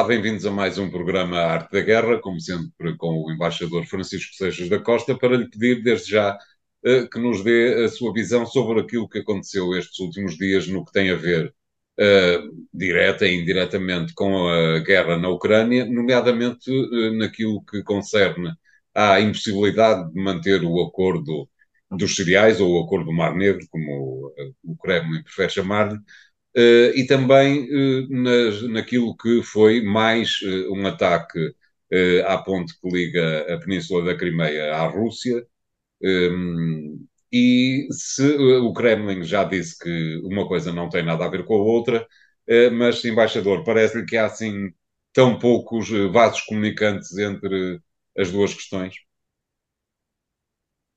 Olá, bem-vindos a mais um programa Arte da Guerra, como sempre com o embaixador Francisco Seixas da Costa, para lhe pedir desde já uh, que nos dê a sua visão sobre aquilo que aconteceu estes últimos dias no que tem a ver uh, direta e indiretamente com a guerra na Ucrânia, nomeadamente uh, naquilo que concerne à impossibilidade de manter o acordo dos cereais, ou o acordo do Mar Negro, como o Kremlin prefere chamar-lhe, Uh, e também uh, nas, naquilo que foi mais uh, um ataque à ponte que liga a Península da Crimeia à Rússia. Um, e se o Kremlin já disse que uma coisa não tem nada a ver com a outra, mas, embaixador, parece-lhe que há assim tão poucos vasos comunicantes entre as duas questões?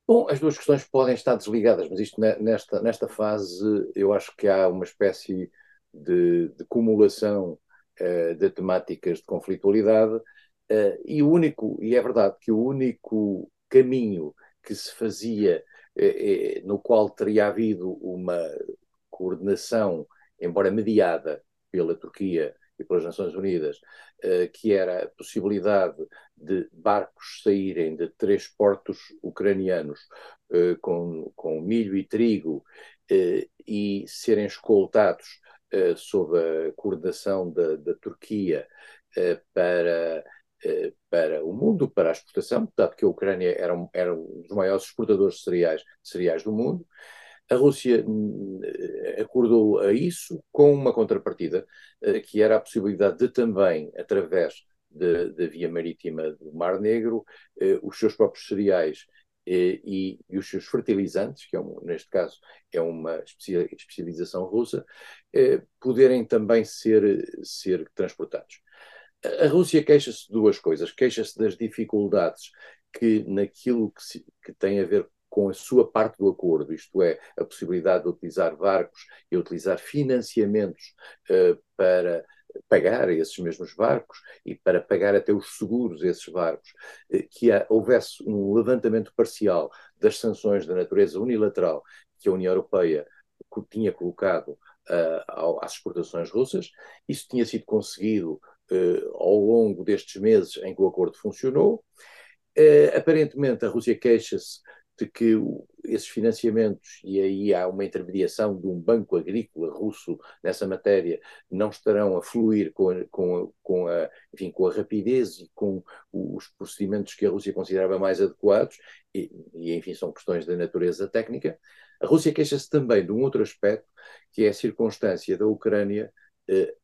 Bom, as duas questões podem estar desligadas, mas isto nesta, nesta fase eu acho que há uma espécie de, de cumulação uh, de temáticas de conflitualidade uh, e o único, e é verdade que o único caminho que se fazia, uh, no qual teria havido uma coordenação, embora mediada pela Turquia e pelas Nações Unidas, uh, que era a possibilidade de barcos saírem de três portos ucranianos uh, com, com milho e trigo uh, e serem escoltados sob a coordenação da, da Turquia para para o mundo, para a exportação, dado que a Ucrânia era um, era um dos maiores exportadores de cereais, de cereais do mundo, a Rússia hum, acordou a isso com uma contrapartida, eh, que era a possibilidade de também, através da via marítima do Mar Negro, eh, os seus próprios cereais eh, e, e, os seus fertilizantes, que é um, neste caso é uma especialização russa, poderem também ser, ser transportados. A Rússia queixa-se de duas coisas. Queixa-se das dificuldades que naquilo que, se, que tem a ver com a sua parte do acordo, isto é, a possibilidade de utilizar barcos e utilizar financiamentos uh, para pagar esses mesmos barcos e para pagar até os seguros esses barcos, uh, que há, houvesse um levantamento parcial das sanções da natureza unilateral que a União Europeia tinha colocado uh, às exportações russas. Isso tinha sido conseguido ao longo destes meses em que o acordo funcionou. aparentemente, a Rússia queixa-se de que esses financiamentos, e aí há uma intermediação de um banco agrícola russo nessa matéria, não estarão a fluir com a, com a, com a, enfim, com a rapidez e com os procedimentos que a Rússia considerava mais adequados, e, e enfim, são questões da natureza técnica. A Rússia queixa-se também de um outro aspecto, que é a circunstância da Ucrânia, eh,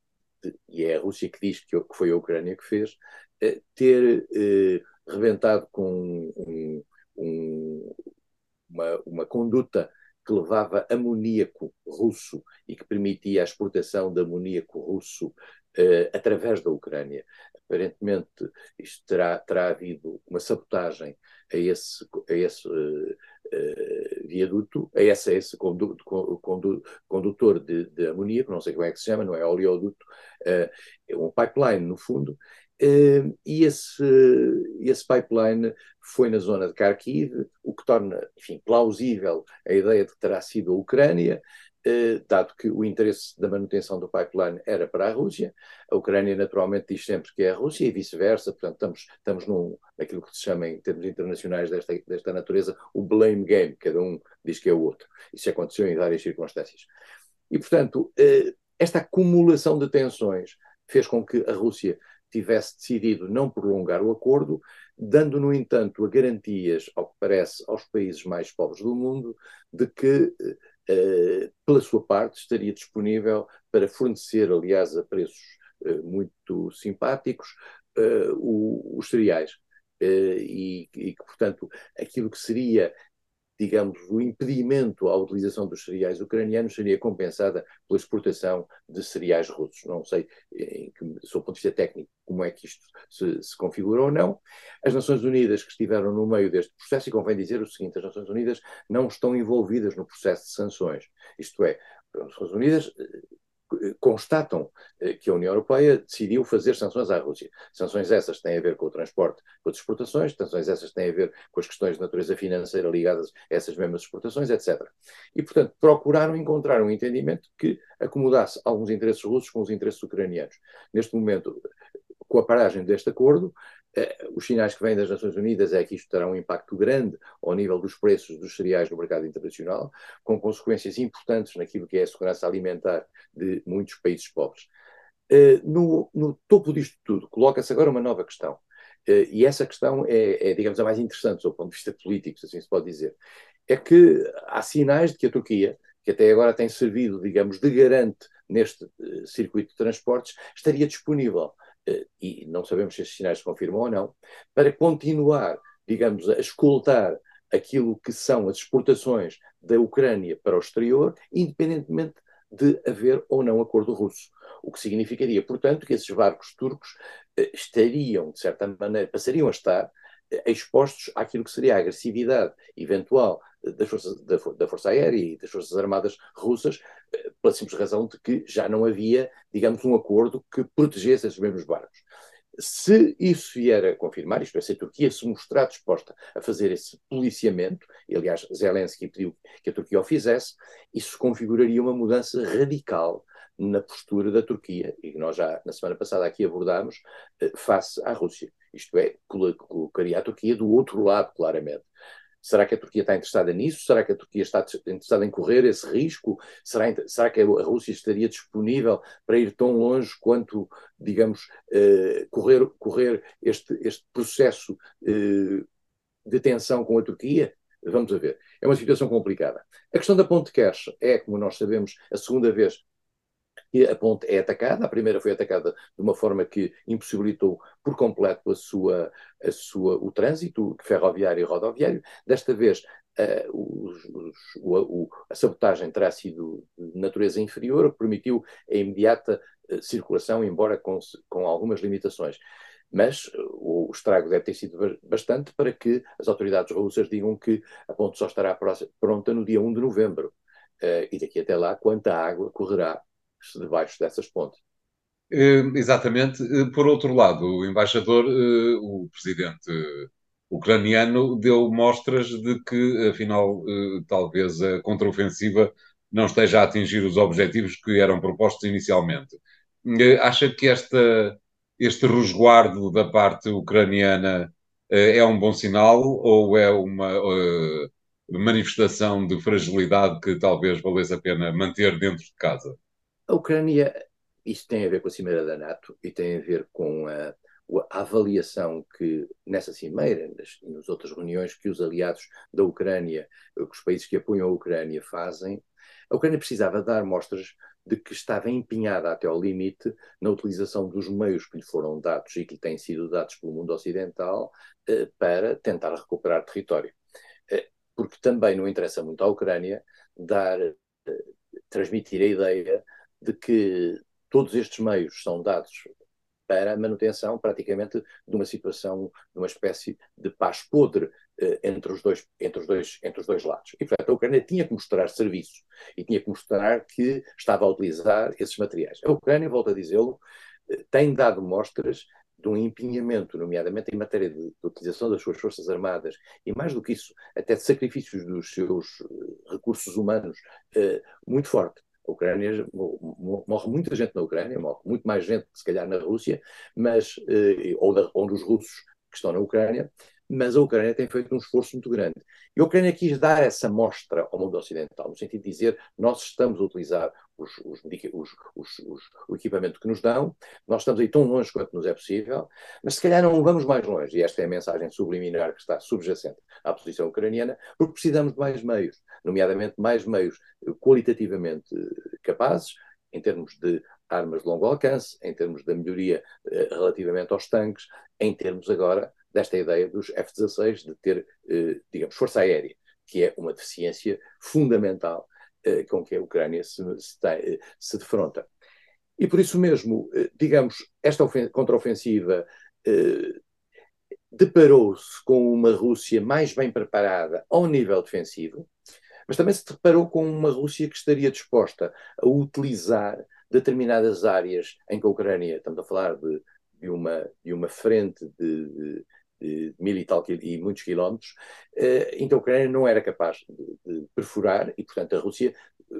e é a Rússia que diz que, que foi a Ucrânia que fez, eh, ter eh, rebentado com um, um, uma, uma conduta que levava amoníaco russo e que permitia a exportação de amoníaco russo uh, através da Ucrânia. Aparentemente, isto terá, terá havido uma sabotagem a esse, a esse uh, uh, viaduto, a esse, a esse condu, condu, condutor de, de, amoníaco, não sei como é que se chama, não é oleoduto, é um pipeline, no fundo, Uh, e esse, esse pipeline foi na zona de Kharkiv, o que torna, enfim, plausível a ideia de que terá sido a Ucrânia, uh, dado que o interesse da manutenção do pipeline era para a Rússia. A Ucrânia, naturalmente, diz sempre que é a Rússia e vice-versa, portanto, estamos, estamos num, naquilo que se chama, em termos internacionais desta, desta natureza, o blame game, cada um diz que é o outro. Isso aconteceu em várias circunstâncias. E, portanto, uh, esta acumulação de tensões fez com que a Rússia tivesse decidido não prolongar o acordo, dando, no entanto, garantias, ao que parece, aos países mais pobres do mundo, de que, eh, pela sua parte, estaria disponível para fornecer, aliás, a preços eh, muito simpáticos, eh, os cereais. E, e que, portanto, aquilo que seria digamos, o impedimento à utilização dos cereais ucranianos seria compensada pela exportação de cereais russos. Não sei, em que, do ponto de vista técnico, como é que isto se, se configura ou não. As Nações Unidas que estiveram no meio deste processo, e convém dizer o seguinte, as Nações Unidas não estão envolvidas no processo de sanções. Isto é, as Nações Unidas constatam eh, que a União Europeia decidiu fazer sanções à Rússia. Sanções essas que têm a ver com o transporte, com as exportações, sanções essas que têm a ver com as questões de natureza financeira ligadas a essas mesmas exportações, etc. E, portanto, procuraram encontrar um entendimento que acomodasse alguns interesses russos com os interesses ucranianos. Neste momento, com a paragem deste acordo, os sinais que vêm das Nações Unidas é que isto terá um impacto grande ao nível dos preços dos cereais no mercado internacional, com consequências importantes naquilo que é a segurança alimentar de muitos países pobres. Eh, no, no topo disto tudo, coloca-se agora uma nova questão. Uh, e essa questão é, é, digamos, a mais interessante do ponto de vista político, se assim se pode dizer. É que há sinais de que a Turquia, que até agora tem servido, digamos, de garante neste circuito de transportes, estaria disponível, e não sabemos se esses sinais se confirmam ou não, para continuar, digamos, a escoltar aquilo que são as exportações da Ucrânia para o exterior, independentemente de haver ou não acordo russo. O que significaria, portanto, que esses barcos turcos eh, estariam, de certa maneira, passariam a estar eh, expostos àquilo que seria a agressividade eventual das forças, da, da, Força Aérea e das Forças Armadas russas, pela simples razão de que já não havia, digamos, um acordo que protegesse esses mesmos barcos. Se isso vier a confirmar, isto é, se a Turquia se mostrar disposta a fazer esse policiamento, e aliás Zelensky pediu que a Turquia o fizesse, isso configuraria uma mudança radical na postura da Turquia, e nós já na semana passada aqui abordámos, eh, face à Rússia. Isto é, colocaria a Turquia do outro lado, claramente. Será que a Turquia está interessada nisso? Será que a Turquia está interessada em correr esse risco? Será, será que a Rússia estaria disponível para ir tão longe quanto, digamos, eh, correr, correr este, este processo eh, de tensão com a Turquia? Vamos a ver. É uma situação complicada. A questão da ponte Kerch é, como nós sabemos, a segunda vez que a ponte é atacada. A primeira foi atacada de uma forma que impossibilitou por completo a sua, a sua, o trânsito ferroviário e rodoviário. Desta vez, uh, os, os, o, a sabotagem terá sido de natureza inferior, permitiu a imediata uh, circulação, embora com, com algumas limitações. Mas o estrago deve ter sido bastante para que as autoridades russas digam que a ponte só estará pronta no dia 1 de novembro. Uh, e daqui até lá, quanta água correrá debaixo dessas pontes. Uh, exatamente. Uh, por outro lado, o embaixador, uh, o presidente ucraniano, deu mostras de que, afinal, talvez a contraofensiva não esteja a atingir os objetivos que eram propostos inicialmente. acha que esta, este resguardo da parte ucraniana é um bom sinal ou é uma manifestação de fragilidade que talvez valesse a pena manter dentro de casa? A Ucrânia, isso tem a ver com a Cimeira da NATO e tem a ver com a, a avaliação que nessa Cimeira, nas, nas outras reuniões que os aliados da Ucrânia, os países que apoiam a Ucrânia fazem, a Ucrânia precisava dar mostras de que estava empenhada até ao limite na utilização dos meios que lhe foram dados e que lhe têm sido dados pelo mundo ocidental eh, para tentar recuperar território. Eh, porque também não interessa muito à Ucrânia dar, eh, transmitir a ideia de que todos estes meios são dados para a manutenção praticamente de uma situação, de uma espécie de paz podre eh, entre, os dois, entre, os dois, entre os dois lados. E, portanto, a Ucrânia tinha que mostrar serviço e tinha que mostrar que estava a utilizar esses materiais. A Ucrânia, volto a dizê-lo, eh, tem dado mostras de um empenhamento, nomeadamente em matéria de, de, utilização das suas forças armadas, e mais do que isso, até de sacrifícios dos seus eh, recursos humanos, muito forte. Ucrânia, morre muita gente na Ucrânia, morre muito mais gente, se calhar, na Rússia, mas, eh, ou, da, ou dos russos que estão na Ucrânia, mas a Ucrânia tem feito um esforço muito grande. E a Ucrânia quis dar essa mostra ao mundo ocidental, no sentido de dizer nós estamos a utilizar os, os, os, o equipamento que nos dão, nós estamos aí tão longe quanto nos é possível, mas se calhar não vamos mais longe, e esta é a mensagem subliminar que está subjacente à posição ucraniana, porque precisamos de mais meios, nomeadamente mais meios qualitativamente capazes, em termos de armas de longo alcance, em termos da melhoria eh, relativamente aos tanques, em termos agora desta ideia dos F-16 de ter, eh, digamos, força aérea, que é uma deficiência fundamental eh, com que a Ucrânia se, se, tem, se defronta. E por isso mesmo, digamos, esta contraofensiva deparou-se com uma Rússia mais bem preparada ao nível defensivo, mas também se deparou com uma Rússia que estaria disposta a utilizar determinadas áreas em que a Ucrânia, estamos a falar de, de, uma, de uma frente de mil e, tal, e muitos quilómetros, eh, então a Ucrânia não era capaz de, de, perfurar e, portanto, a Rússia,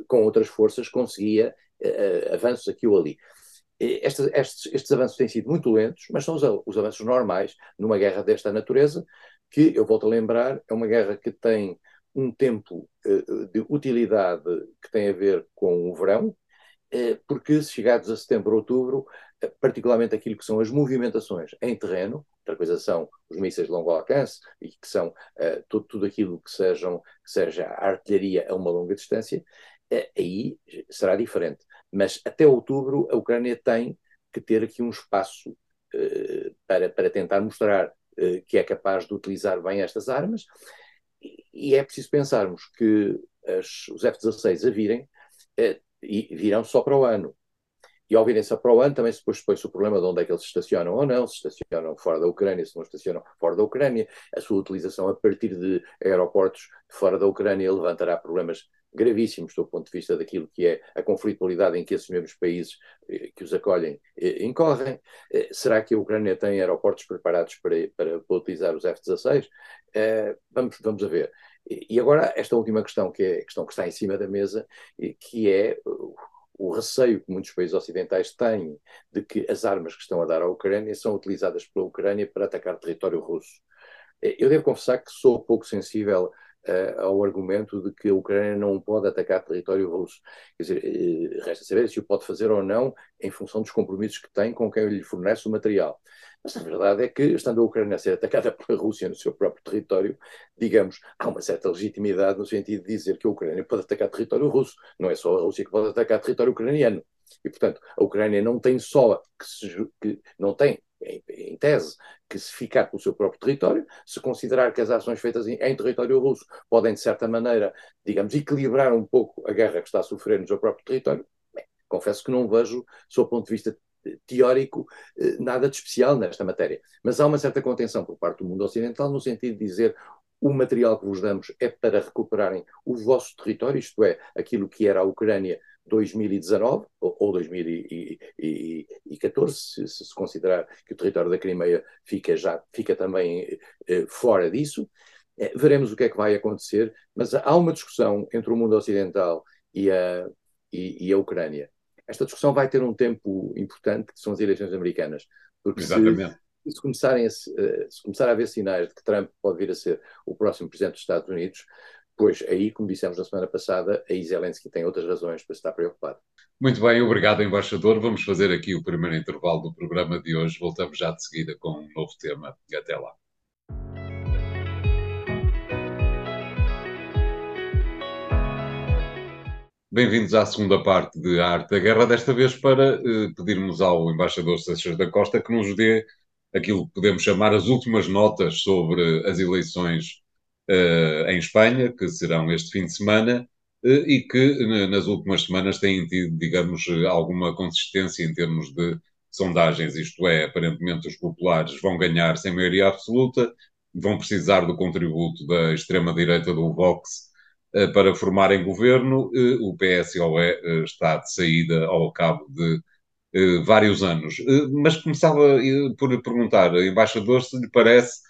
com outras forças, conseguia eh, avanços aqui ou ali. Estes, estes, estes, avanços têm sido muito lentos, mas são os, os, avanços normais numa guerra desta natureza, que, eu volto a lembrar, é uma guerra que tem um tempo uh, de utilidade que tem a ver com o verão, uh, porque se chegados a setembro, outubro, particularmente aquilo que são as movimentações em terreno, outra coisa são os mísseis de longo alcance e que são tudo, tudo aquilo que, sejam, que seja artilharia a uma longa distância, aí será diferente. Mas até outubro a Ucrânia tem que ter aqui um espaço uh, para, para tentar mostrar uh, que é capaz de utilizar bem estas armas. E, e é preciso pensarmos que as, os F-16 a virem uh, e virão só para o ano. E ao virem só para o ano, também se depois põe-se o problema de onde é que eles estacionam ou não, se estacionam fora da Ucrânia, se não estacionam fora da Ucrânia. A sua utilização a partir de aeroportos fora da Ucrânia levantará problemas gravíssimos do ponto de vista daquilo que é a conflitualidade em que esses mesmos países eh, que os acolhem eh, incorrem. Eh, será que a Ucrânia tem aeroportos preparados para, para, para utilizar os F-16? Vamos, vamos a ver. E agora, esta última questão, que é a questão que está em cima da mesa, que é o receio que muitos países ocidentais têm de que as armas que estão a dar à Ucrânia são utilizadas pela Ucrânia para atacar território russo. Eu devo confessar que sou pouco sensível uh, ao argumento de que a Ucrânia não pode atacar território russo. Quer dizer, uh, resta saber se o pode fazer ou não em função dos compromissos que tem com quem lhe fornece o material. Mas a verdade é que, estando a Ucrânia a ser atacada pela Rússia no seu próprio território, digamos, há uma certa legitimidade no sentido de dizer que a Ucrânia pode atacar território russo. Não é só a Rússia que pode atacar território ucraniano. E, portanto, a Ucrânia não tem só que, se, que não tem em, em, tese, que se ficar pelo seu próprio território, se considerar que as ações feitas em, em, território russo podem, de certa maneira, digamos, equilibrar um pouco a guerra que está a sofrer no seu próprio território, confesso que não vejo, do seu ponto de vista teórico, eh, nada de especial nesta matéria. Mas há uma certa contenção por parte do mundo ocidental no sentido de dizer o material que vos damos é para recuperarem o vosso território, isto é, aquilo que era a Ucrânia 2019 ou, 2014, se, se, considerar que o território da Crimeia fica já fica também eh, fora disso. Eh, veremos o que é que vai acontecer, mas há uma discussão entre o mundo ocidental e a, e, e a Ucrânia. Esta discussão vai ter um tempo importante, que são as eleições americanas, porque Exatamente. se, se, começarem a, se começar a haver sinais de que Trump pode vir a ser o próximo presidente dos Estados Unidos, Pois aí, como dissemos na semana passada, a Zelensky tem outras razões para estar preocupado. Muito bem, obrigado, embaixador. Vamos fazer aqui o primeiro intervalo do programa de hoje. Voltamos já de seguida com um novo tema. Até lá. Bem-vindos à segunda parte de Arte da Guerra, desta vez para eh, pedirmos ao embaixador Seixas da Costa que nos dê aquilo que podemos chamar as últimas notas sobre as eleições uh, em Espanha, que serão este fim de semana, uh, e que nas últimas semanas têm tido, digamos, alguma consistência em termos de sondagens, isto é, aparentemente os populares vão ganhar sem maioria absoluta, vão precisar do contributo da extrema-direita do Vox para formarem governo, o PSOE está de saída ao cabo de vários anos. mas começava por perguntar, embaixador, se lhe parece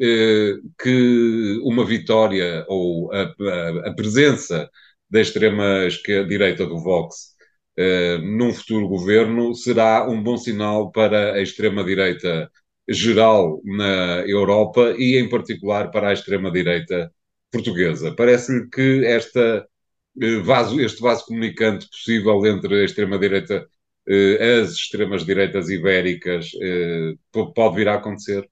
eh, que uma vitória ou a, a, a presença da extrema-direita do Vox eh, num futuro governo será um bom sinal para a extrema-direita geral na Europa e, em particular, para a extrema-direita portuguesa. Parece-lhe que esta, eh, vaso, este vaso comunicante possível entre a extrema-direita, as extremas-direitas ibéricas, pode vir a acontecer?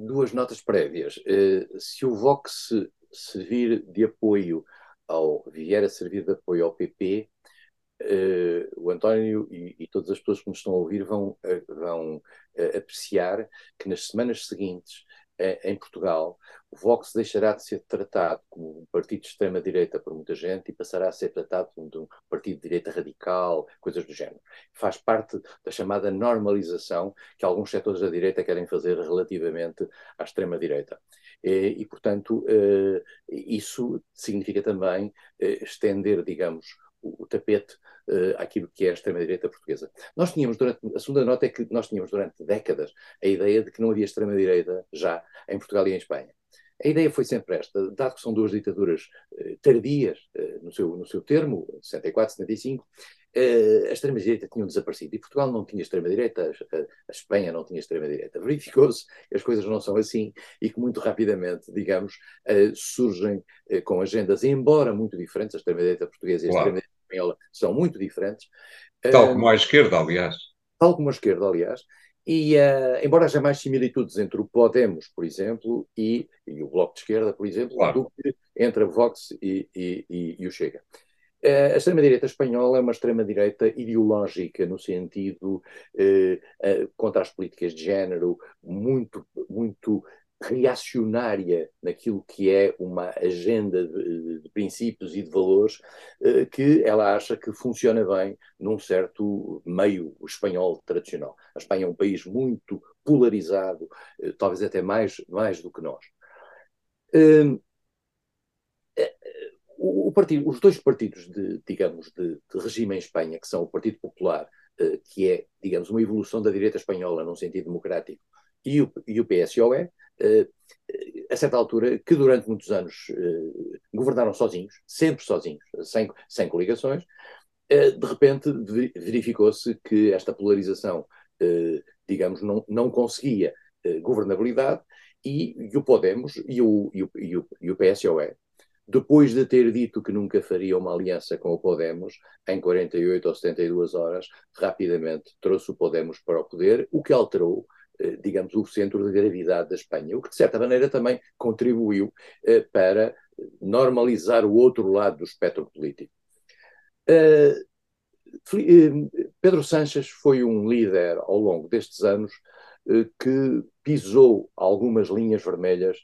duas notas prévias. Uh, se o Vox se, vir de apoio ao vier a servir de apoio ao PP, uh, eh, o António e, e, todas as pessoas que nos estão a ouvir vão, uh, vão apreciar que nas semanas seguintes em Portugal, o Vox deixará de ser tratado como um partido de extrema-direita por muita gente e passará a ser tratado como um partido de direita radical, coisas do género. Faz parte da chamada normalização que alguns setores da direita querem fazer relativamente à extrema-direita. E, e, portanto, eh, isso significa também eh, estender, digamos, o, tapete uh, àquilo que é a extrema-direita portuguesa. Nós tínhamos durante, a segunda nota é que nós tínhamos durante décadas a ideia de que não havia extrema-direita já em Portugal e em Espanha. A ideia foi sempre esta, dado que são duas ditaduras uh, tardias uh, no, seu, no seu termo, 64, 75, a extrema-direita tinham desaparecido. E Portugal não tinha extrema-direita, a Espanha não tinha extrema-direita. Verificou-se que as coisas não são assim e que muito rapidamente, digamos, surgem com agendas, embora muito diferentes, a extrema-direita portuguesa e a extrema-direita espanhola são muito diferentes. Tal como a esquerda, aliás. Tal como a esquerda, aliás. E, uh, embora haja mais similitudes entre o Podemos, por exemplo, e, e o Bloco de Esquerda, por exemplo, claro. do que entre a Vox e, e, e o Chega. Uh, a extrema-direita espanhola é uma extrema-direita ideológica, no sentido uh, contra as políticas de género, muito, muito reacionária naquilo que é uma agenda de, de princípios e de valores eh, que ela acha que funciona bem num certo meio espanhol tradicional. A Espanha é um país muito polarizado, eh, talvez até mais, mais do que nós. Hum, eh, o partido, os dois partidos de, digamos, de, de regime em Espanha, que são o Partido Popular, que é, digamos, uma evolução da direita espanhola num sentido democrático, e o, e o PSOE, a certa altura, que durante muitos anos eh, governaram sozinhos, sempre sozinhos, sem, sem coligações, eh, de repente verificou-se que esta polarização, digamos, não, não conseguia governabilidade e, e, o Podemos e o, e, o, e, o, e o PSOE, depois de ter dito que nunca faria uma aliança com o Podemos, em 48 ou 72 horas, rapidamente trouxe o Podemos para o poder, o que alterou eh, digamos, o centro de gravidade da Espanha, o que de certa maneira também contribuiu eh, para normalizar o outro lado do espectro político. Eh, Pedro Sanches foi um líder ao longo destes anos que pisou algumas linhas vermelhas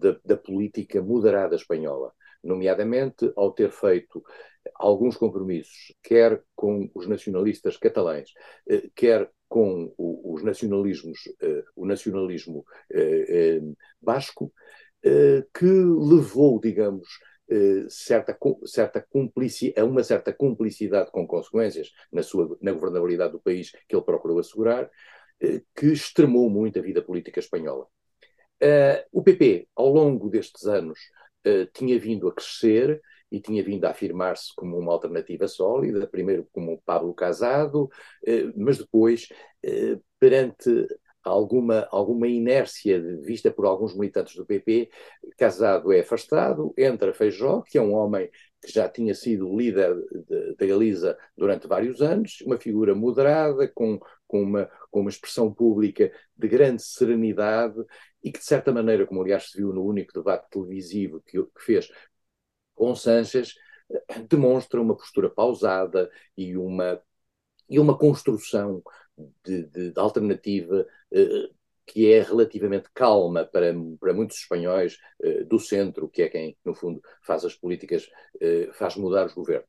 da, da política moderada espanhola, nomeadamente ao ter feito alguns compromissos, quer com os nacionalistas catalães, quer com o, os nacionalismos, uh, o nacionalismo uh, uh, basco, que levou, digamos, certa, certa cumplici, a uma certa cumplicidade com consequências na, sua, na governabilidade do país que ele procurou assegurar, que extremou muito a vida política espanhola. o PP, ao longo destes anos, tinha vindo a crescer, e tinha vindo a afirmar-se como uma alternativa sólida, primeiro como Pablo Casado, eh, mas depois, eh, perante alguma, alguma inércia vista por alguns militantes do PP, Casado é afastado, entra Feijó, que é um homem que já tinha sido líder da Galiza durante vários anos, uma figura moderada, com, com, uma, com uma expressão pública de grande serenidade e que, de certa maneira, como aliás se viu no único debate televisivo que, que fez com Sanches demonstra uma postura pausada e uma, e uma construção de, de, de alternativa eh, que é relativamente calma para, para muitos espanhóis eh, do centro, que é quem, no fundo, faz as políticas, eh, faz mudar os governos.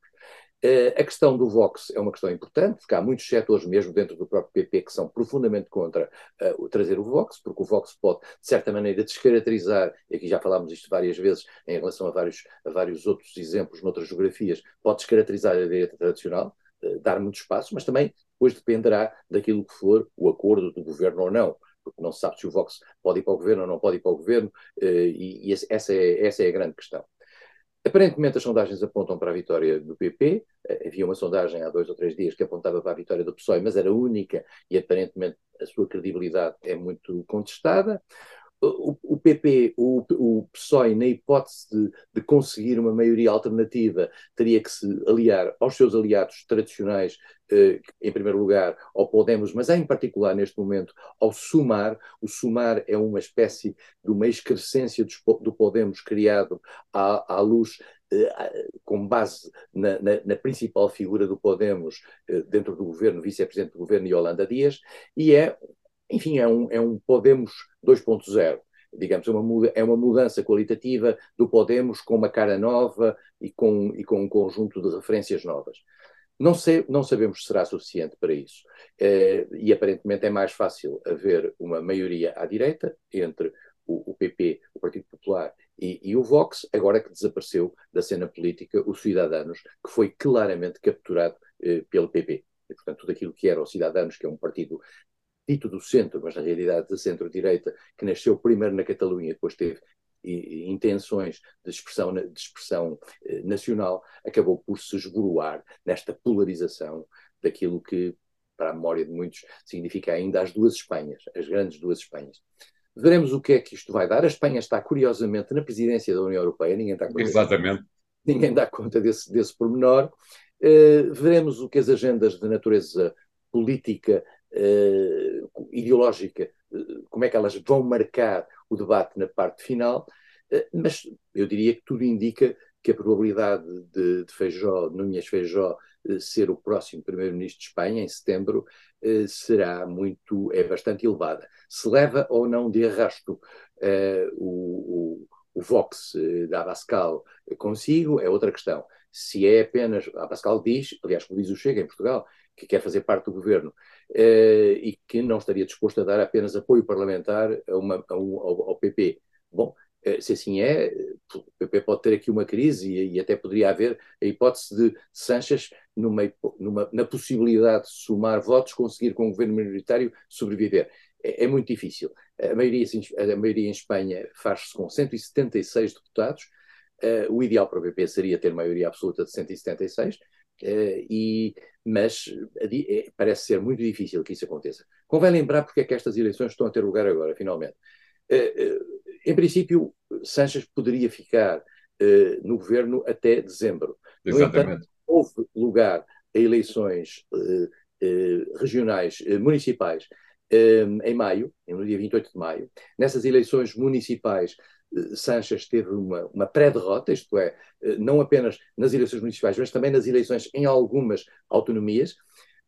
Uh, a questão do Vox é uma questão importante, porque há muitos setores, mesmo dentro do próprio PP, que são profundamente contra uh, trazer o Vox, porque o Vox pode, de certa maneira, descaracterizar, e aqui já falámos isto várias vezes em relação a vários, a vários outros exemplos noutras geografias, pode descaracterizar a direita tradicional, uh, dar muito espaço, mas também depois dependerá daquilo que for o acordo do governo ou não porque não se sabe se o Vox pode ir para o governo ou não pode ir para o governo, e essa, é, essa é a grande questão. Aparentemente, as sondagens apontam para a vitória do PP. Eh, havia uma sondagem há dois ou três dias que apontava para a vitória do PSOE, mas era única e aparentemente a sua credibilidade é muito contestada o, PP, o, o PSOE, na hipótese de, de, conseguir uma maioria alternativa, teria que se aliar aos seus aliados tradicionais, em primeiro lugar, ao Podemos, mas em particular, neste momento, ao Sumar. O Sumar é uma espécie de uma excrescência do, do Podemos criado à, à luz eh, com base na, na, na, principal figura do Podemos eh, dentro do governo, vice-presidente do governo, Yolanda Dias, e é enfim, é um, é um Podemos 2.0 digamos, é uma, é uma mudança qualitativa do Podemos com uma cara nova e com, e com um conjunto de referências novas. Não, sei, não sabemos se será suficiente para isso. Eh, e aparentemente é mais fácil haver uma maioria à direita entre o, o PP, o Partido Popular e, e, o Vox, agora que desapareceu da cena política o Cidadanos, que foi claramente capturado eh, pelo PP. E, portanto, tudo aquilo que era o Cidadanos, que é um partido dito do centro, mas na realidade de centro-direita, que nasceu primeiro na Catalunha depois teve intenções de expressão, de expressão eh, nacional, acabou por se esboroar nesta polarização daquilo que, para a memória de muitos, significa ainda as duas Espanhas, as grandes duas Espanhas. Veremos o que é que isto vai dar. A Espanha está, curiosamente, na presidência da União Europeia, ninguém está Exatamente. Ninguém dá conta desse, desse pormenor. Uh, veremos o que as agendas de natureza política, uh, ideológica, como é que elas vão marcar o debate na parte final, mas eu diria que tudo indica que a probabilidade de, de Feijó, Núñez Feijó, ser o próximo primeiro-ministro de Espanha, em setembro, será muito, é bastante elevada. Se leva ou não de arrasto o, o o Vox eh, da Abascal consigo é outra questão. Se é apenas. A Abascal diz, aliás, como diz o Chega em Portugal, que quer fazer parte do governo eh, e que não estaria disposto a dar apenas apoio parlamentar a uma, a um, ao, ao, PP. Bom, eh, se assim é, o PP pode ter aqui uma crise e, e até poderia haver a hipótese de Sanches, numa, numa, na possibilidade de somar votos, conseguir com o governo minoritário sobreviver é, é muito difícil. A maioria, a maioria em Espanha faz-se com 176 deputados. Uh, o ideal para o PP seria ter maioria absoluta de 176, uh, e, mas uh, parece ser muito difícil que isso aconteça. Convém lembrar porque é que estas eleições estão a ter lugar agora, finalmente. em princípio, Sanches poderia ficar no governo até dezembro. Exatamente. No entanto, houve lugar a eleições regionais, municipais, em maio, no dia 28 de maio. Nessas eleições municipais, Sanches teve uma, uma pré-derrota, isto é, eh, não apenas nas eleições municipais, mas também nas eleições em algumas autonomias.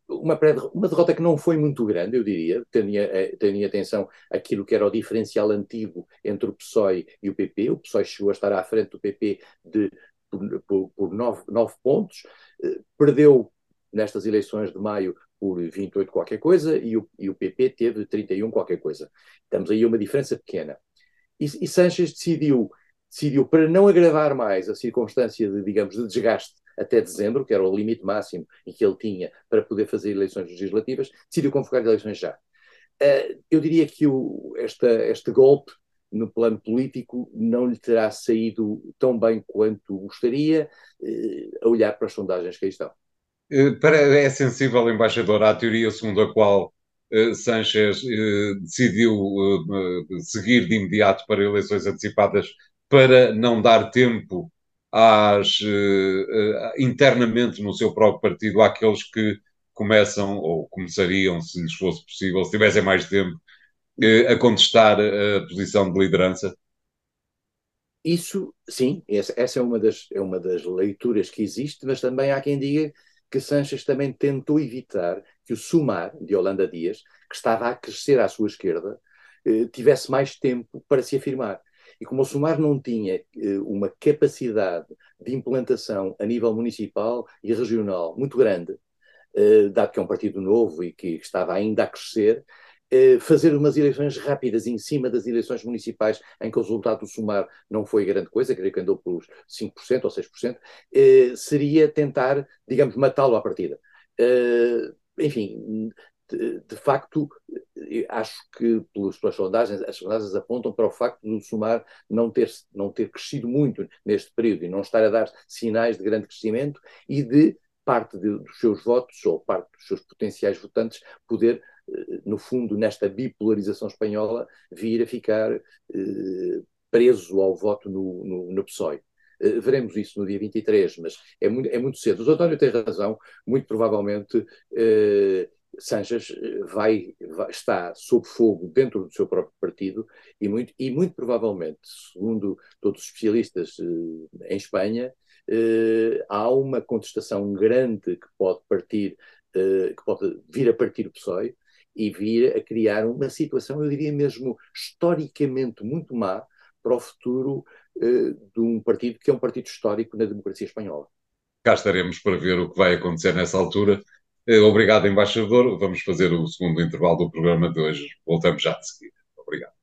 Uma, uma derrota que não foi muito grande, eu diria, tendo, eh, em atenção aquilo que era o diferencial antigo entre o PSOE e o PP. O PSOE chegou a estar à frente do PP de, por, por, por nove, nove pontos, perdeu nestas eleições de maio por 28 qualquer coisa e o, e o PP teve 31 qualquer coisa. Estamos aí uma diferença pequena. E, e Sanches decidiu, decidiu, para não agravar mais a circunstância de, digamos, de desgaste até dezembro, que era o limite máximo em que ele tinha para poder fazer eleições legislativas, decidiu convocar eleições já. Uh, eu diria que o, esta, este golpe no plano político não lhe terá saído tão bem quanto gostaria, uh, a olhar para as sondagens que aí estão. Eh, é sensível, embaixador, à teoria segundo a qual Sanchez uh, decidiu uh, seguir de imediato para eleições antecipadas para não dar tempo às, internamente no seu próprio partido àqueles que começam ou começariam, se lhes fosse possível, se tivessem mais tempo, a contestar a posição de liderança? Isso, sim, essa, essa é, uma das, é uma das leituras que existe, mas também há quem diga que Sanches também tentou evitar que o Sumar, de Holanda Dias, que estava a crescer à sua esquerda, eh, tivesse mais tempo para se afirmar. E como o Sumar não tinha eh, uma capacidade de implantação a nível municipal e regional muito grande, eh, dado que é um partido novo e que estava ainda a crescer, fazer umas eleições rápidas em cima das eleições municipais, em que o resultado do Sumar não foi grande coisa, creio que andou pelos 5% ou 6%, eh, seria tentar, digamos, matá-lo à partida. Eh, enfim, de, de, facto, acho que pelas, pelas sondagens, as sondagens apontam para o facto do Sumar não ter, não ter crescido muito neste período e não estar a dar sinais de grande crescimento e de parte de, dos seus votos ou parte dos seus potenciais votantes poder no fundo, nesta bipolarização espanhola, vir a ficar eh, preso ao voto no, no, no PSOE. Uh, veremos isso no dia 23, mas é muito, é muito cedo. O António tem razão, muito provavelmente uh, Sanches vai, vai, está sob fogo dentro do seu próprio partido e muito, e muito provavelmente, segundo todos os especialistas uh, em Espanha, há uma contestação grande que pode partir, que pode vir a partir do PSOE, e vir a criar uma situação, eu diria mesmo, historicamente muito má para o futuro de um partido que é um partido histórico na democracia espanhola. Cá estaremos para ver o que vai acontecer nessa altura. Uh, obrigado, embaixador. Vamos fazer o segundo intervalo do programa de hoje. Voltamos já de seguida. Obrigado.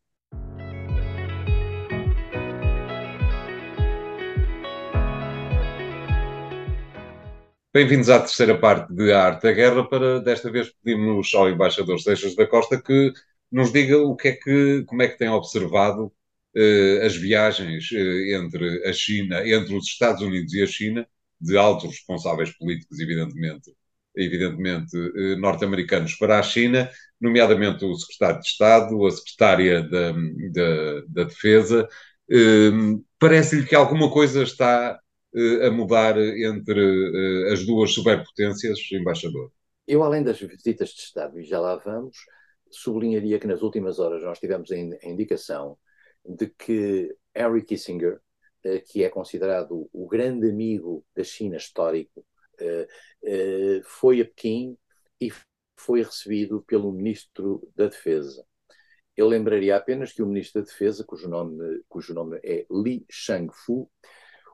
Bem-vindos à terceira parte de A Arte da Guerra. Para desta vez pedimos ao embaixador Seixas da Costa que nos diga o que é que, como é que tem observado as viagens entre a China, entre os Estados Unidos e a China, de altos responsáveis políticos, evidentemente, evidentemente norte-americanos para a China, nomeadamente o secretário de Estado, a secretária da, da, da Defesa. Parece-lhe que alguma coisa está a mudar entre as duas superpotências, embaixador? Eu, além das visitas de Estado, e já lá vamos, sublinharia que nas últimas horas nós tivemos a indicação de que Henry Kissinger, eh, que é considerado o grande amigo da China histórico, eh, eh, foi a Pequim e foi recebido pelo Ministro da Defesa. Eu lembraria apenas que o Ministro da Defesa, cujo nome, cujo nome é Li Shangfu,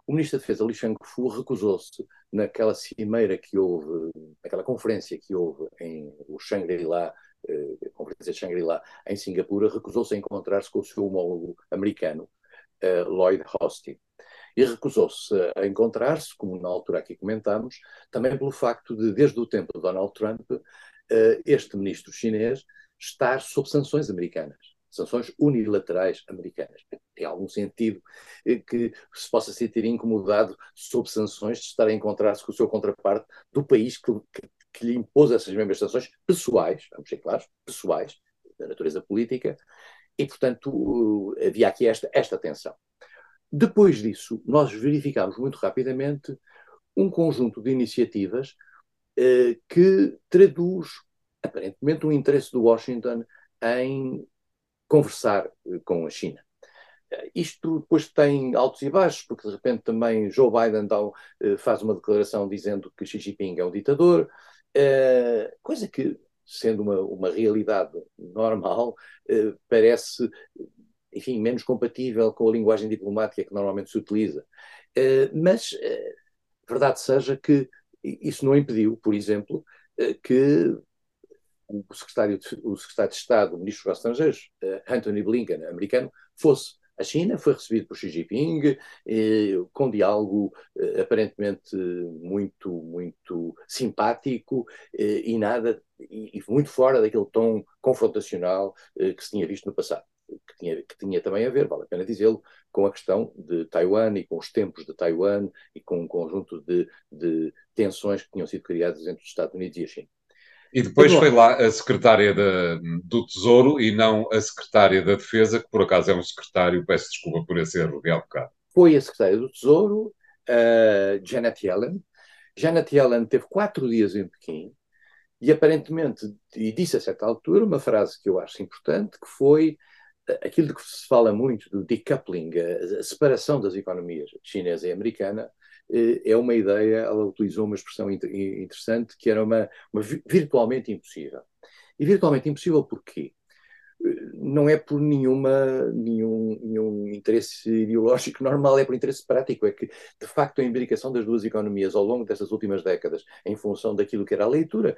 o Ministro da Defesa, Li Shangfu, recusou-se naquela cimeira que houve, naquela conferência que houve em o Shangri-La, eh, conferência de Shangri-La, em Singapura, recusou-se a encontrar-se com o seu homólogo americano, eh, Lloyd Austin. E recusou-se a encontrar-se, como na altura aqui comentámos, também pelo facto de, desde o tempo de Donald Trump, eh, este ministro chinês estar sob sanções americanas sanções unilaterais americanas. Tem algum sentido eh, que se possa sentir incomodado sob sanções de estar a encontrar-se com o seu contraparte do país que, que, que, lhe impôs essas mesmas sanções pessoais, vamos ser claros, pessoais, da natureza política, e, portanto, havia aqui esta, esta tensão. Depois disso, nós verificámos muito rapidamente um conjunto de iniciativas eh, que traduz, aparentemente, o interesse do Washington em conversar eh, com a China. Eh, isto depois tem altos e baixos, porque de repente também Joe Biden dá, eh, faz uma declaração dizendo que Xi Jinping é um ditador, coisa que, sendo uma, uma realidade normal, parece, enfim, menos compatível com a linguagem diplomática que normalmente se utiliza. Mas, verdade seja que isso não impediu, por exemplo, que o secretário, de, o secretário de Estado, o ministro dos Estrangeiros, uh, Anthony Blinken, americano, fosse a China, foi recebido por Xi Jinping, eh, com diálogo eh, aparentemente muito, muito simpático eh, e nada, e, e, muito fora daquele tom confrontacional que se tinha visto no passado. Que tinha, que tinha também a ver, vale a pena dizê-lo, com a questão de Taiwan e com os tempos de Taiwan e com um conjunto de, de tensões que tinham sido criadas entre os Estados Unidos e a China. E depois foi lá a secretária do Tesouro e não a secretária da Defesa, que por acaso é um secretário, peço desculpa por esse erro de há bocado. Foi a secretária do Tesouro, uh, Janet Yellen. Janet Yellen teve quatro dias em Pequim e aparentemente, e disse a certa altura, uma frase que eu acho importante, que foi uh, aquilo de que se fala muito do decoupling, a, separação das economias chinesa e americana, eh, é uma ideia, ela utilizou uma expressão interessante que era uma, uma virtualmente impossível. E virtualmente impossível porquê? Não é por nenhuma, nenhum, nenhum interesse ideológico normal, é por interesse prático. É que, de facto, a imbricação das duas economias ao longo destas últimas décadas, em função daquilo que era a leitura,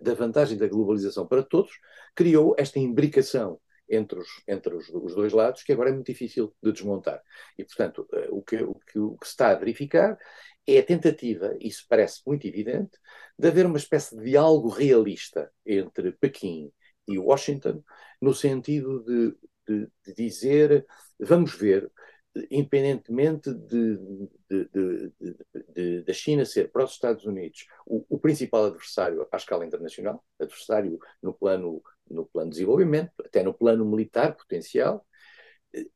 da vantagem da globalização para todos, criou esta imbricação entre, os, entre os, os, dois lados, que agora é muito difícil de desmontar. E, portanto, uh, o, que, o, que, o que se está a verificar é a tentativa, isso parece muito evidente, de haver uma espécie de diálogo realista entre Pequim e Washington, no sentido de, de, de dizer, vamos ver, independentemente de, da China ser para os Estados Unidos o, o, principal adversário à escala internacional, adversário no plano no plano de desenvolvimento, até no plano militar potencial,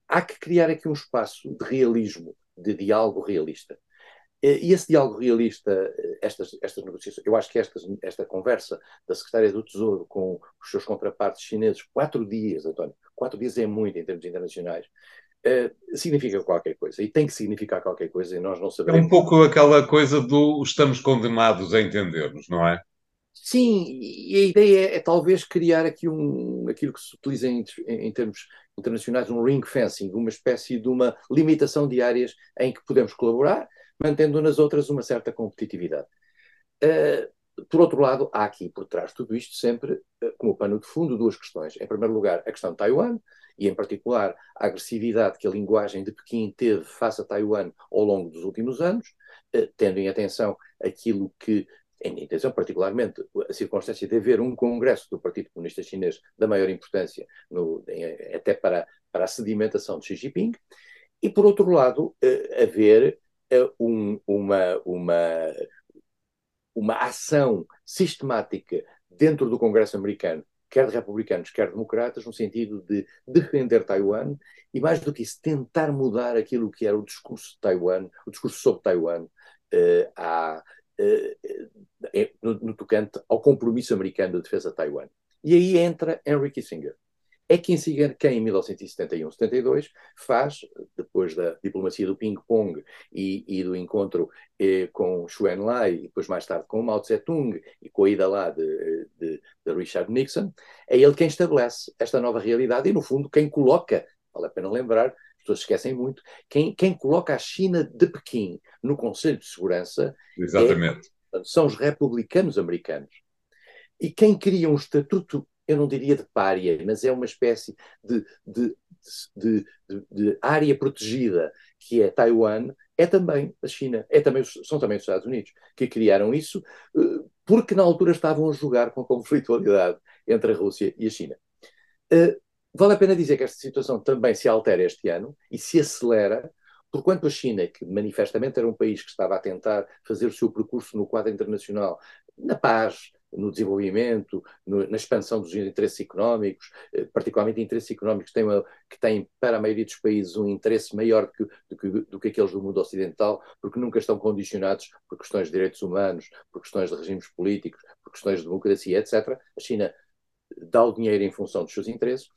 há que criar aqui um espaço de realismo, de diálogo realista. E esse diálogo realista, estas, estas negociações, eu acho que estas, esta conversa da Secretária do Tesouro com os seus contrapartes chineses, quatro dias, António, quatro dias é muito em termos internacionais, uh, significa qualquer coisa. E tem que significar qualquer coisa e nós não sabemos. É um pouco aquela coisa do estamos condenados a entendermos, não é? Sim, e a ideia é, é, talvez criar aqui um, aquilo que se utiliza em, em, termos internacionais, um ring fencing, uma espécie de uma limitação de áreas em que podemos colaborar, mantendo nas outras uma certa competitividade. Uh, por outro lado, há aqui por trás de tudo isto sempre, uh, como pano de fundo, duas questões. Em primeiro lugar, a questão de Taiwan, e em particular a agressividade que a linguagem de Pequim teve face a Taiwan ao longo dos últimos anos, uh, tendo em atenção aquilo que em intenção, particularmente, a circunstância de haver um congresso do Partido Comunista Chinês da maior importância, no, em, até para, para a sedimentação de Xi Jinping, e, por outro lado, uh, haver uh, um, uma, uma, uma ação sistemática dentro do Congresso americano, quer de republicanos, quer de democratas, no sentido de defender Taiwan e, mais do que isso, tentar mudar aquilo que era o discurso de Taiwan, o discurso sobre Taiwan, uh, no, no, tocante ao compromisso americano de defesa de Taiwan. E aí entra Henry Kissinger. É Kissinger quem, em 1971-72, faz, depois da diplomacia do ping-pong e, e, do encontro eh, com Xu Enlai, e depois mais tarde com Mao Tse-tung e com a ida lá de, de, de Richard Nixon, é ele quem estabelece esta nova realidade e, no fundo, quem coloca, vale a pena lembrar, pessoas esquecem muito, quem, quem coloca a China de Pequim no Conselho de Segurança Exatamente. É, são os republicanos americanos. E quem cria um estatuto eu não diria de pária, mas é uma espécie de, de, de, de, área protegida que é Taiwan, é também a China, é também, são também os Estados Unidos que criaram isso, eh, porque na altura estavam a jogar com a conflitualidade entre a Rússia e a China. Vale a pena dizer que esta situação também se altera este ano e se acelera, porquanto a China, que manifestamente era um país que estava a tentar fazer o seu percurso no quadro internacional, na paz, no desenvolvimento, no, na expansão dos interesses económicos, eh, particularmente interesses económicos que têm, uma, que têm, para a maioria dos países, um interesse maior do que, do, que, do que aqueles do mundo ocidental, porque nunca estão condicionados por questões de direitos humanos, por questões de regimes políticos, por questões de democracia, etc. A China dá o dinheiro em função dos seus interesses.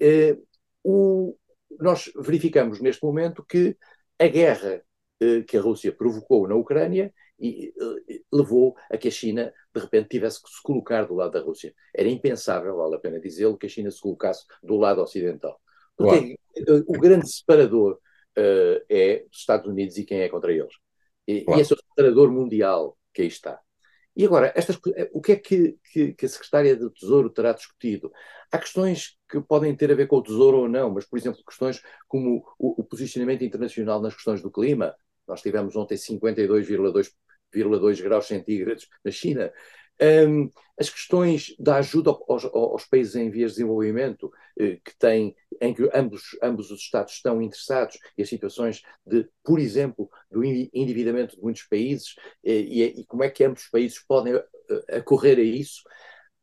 Eh, o, nós verificamos neste momento que a guerra eh, que a Rússia provocou na Ucrânia e uh, levou a que a China, de repente, tivesse que se colocar do lado da Rússia. Era impensável, vale a pena dizê-lo, que a China se colocasse do lado ocidental. Porque claro. o grande separador uh, é os Estados Unidos e quem é contra eles. E, claro. e esse é o separador mundial que aí está. E agora, estas, o que é que, que, que, a Secretária do Tesouro terá discutido? Há questões que podem ter a ver com o Tesouro ou não, mas, por exemplo, questões como o, o posicionamento internacional nas questões do clima. Nós tivemos ontem 52,2 0,2 graus centígrados na China. Um, as questões da ajuda aos, aos, países em vias de desenvolvimento, eh, que têm, em que ambos, ambos os Estados estão interessados, e as situações de, por exemplo, do endividamento de muitos países, eh, e, e, como é que ambos os países podem eh, acorrer a isso,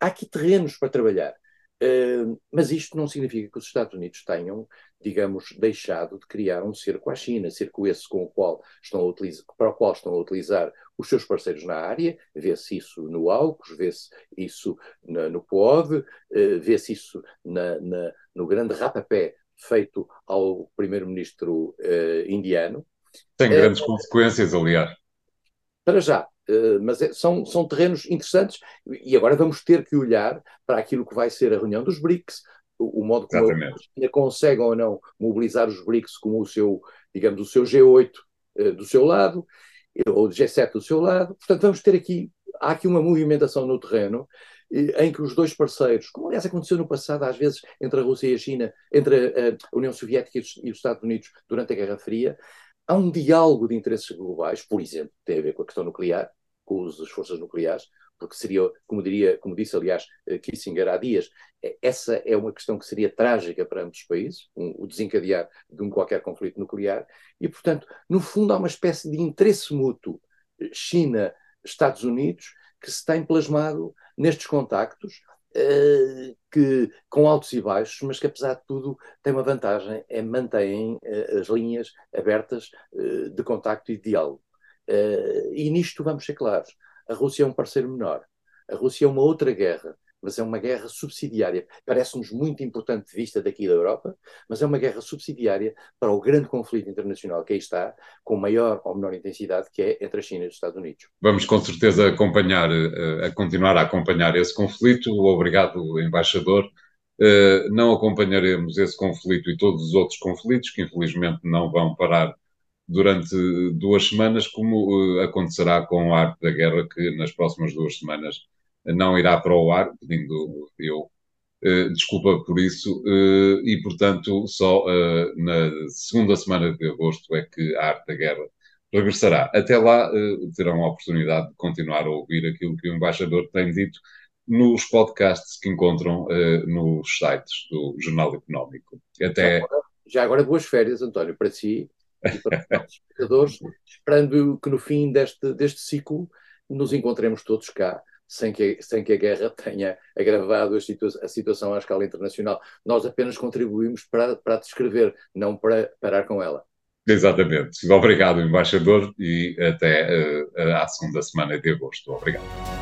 há aqui terrenos para trabalhar. Uh, mas isto não significa que os Estados Unidos tenham digamos, deixado de criar um cerco à China, cerco esse com o qual estão a utilizar, para o qual estão a utilizar os seus parceiros na área, vê-se isso no AUKUS, vê-se isso na, no POV, uh, vê-se isso na, na, no grande rapapé feito ao primeiro-ministro uh, indiano. Tem grandes uh, consequências, aliás. Para já, mas é, são, são terrenos interessantes e agora vamos ter que olhar para aquilo que vai ser a reunião dos BRICS, o, modo como Exatamente. a China consegue ou não mobilizar os BRICS como o seu, digamos, o seu G8 uh, do seu lado, ou o G7 do seu lado. Portanto, vamos ter aqui, há aqui uma movimentação no terreno em que os dois parceiros, como aliás aconteceu no passado, às vezes, entre a Rússia e a China, entre a União Soviética e os Estados Unidos durante a Guerra Fria, há um diálogo de interesses globais, por exemplo, tem a ver com a questão nuclear, com as forças nucleares, porque seria, como, diria, como disse, aliás, eh, Kissinger há dias, eh, essa é uma questão que seria trágica para ambos os países, um, o desencadear de um qualquer conflito nuclear, e, portanto, no fundo há uma espécie de interesse mútuo eh, China-Estados Unidos que se tem plasmado nestes contactos, que, com altos e baixos, mas que, apesar de tudo, tem uma vantagem, é mantêm uh, as linhas abertas uh, de contacto e de diálogo. e nisto vamos ser claros a Rússia é um parceiro menor. A Rússia é uma outra guerra, mas é uma guerra subsidiária. Parece-nos muito importante de vista daqui da Europa, mas é uma guerra subsidiária para o grande conflito internacional que aí está, com maior ou menor intensidade, que é entre a China e os Estados Unidos. Vamos com certeza acompanhar, eh, a continuar a acompanhar esse conflito. Obrigado, embaixador. Eh, não acompanharemos esse conflito e todos os outros conflitos que infelizmente não vão parar durante duas semanas, como uh, acontecerá com a arte da guerra, que nas próximas duas semanas não irá para o ar, pedindo eu uh, desculpa por isso, uh, e portanto só na segunda semana de agosto é que a arte da guerra regressará. Até lá terão a oportunidade de continuar a ouvir aquilo que o embaixador tem dito nos podcasts que encontram nos sites do Jornal Económico. Até... Já agora, já agora boas férias, António, para si e para os espectadores, esperando que no fim deste, deste ciclo nos encontremos todos cá sem que, sem que a guerra tenha agravado a, situa a situação à escala internacional. Nós apenas contribuímos para, para descrever, não para parar com ela. Exatamente. Obrigado, embaixador, e até uh, a segunda semana de agosto. Obrigado.